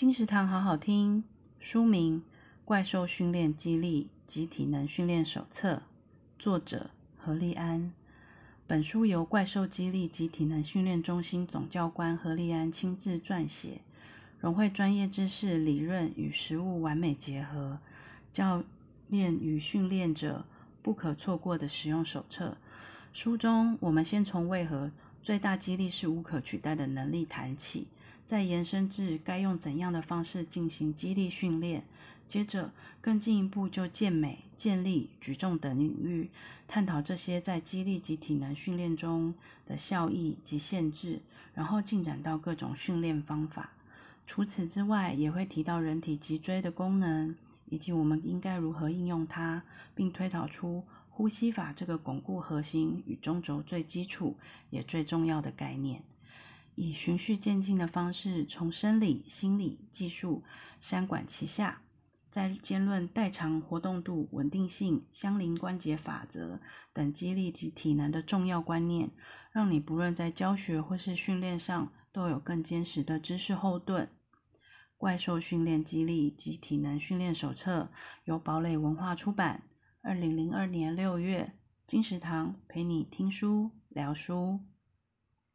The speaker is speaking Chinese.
金石堂好好听，书名《怪兽训练激励及体能训练手册》，作者何立安。本书由怪兽激励及体能训练中心总教官何立安亲自撰写，融汇专业知识、理论与实务完美结合，教练与训练者不可错过的实用手册。书中，我们先从为何最大激励是无可取代的能力谈起，再延伸至该用怎样的方式进行肌力训练，接着更进一步就健美、健力、举重等领域探讨这些在肌力及体能训练中的效益及限制，然后进展到各种训练方法。除此之外，也会提到人体脊椎的功能，以及我们应该如何应用它，并推导出呼吸法这个巩固核心与中轴最基础也最重要的概念，以循序渐进的方式，从生理、心理、技术三管齐下，再兼论代偿、活动度、稳定性、相邻关节法则等肌力及体能的重要观念，让你不论在教学或是训练上都有更坚实的知识后盾。怪兽训练肌力及体能训练手册由堡垒文化出版，二零零二年六月，金石堂陪你听书聊书。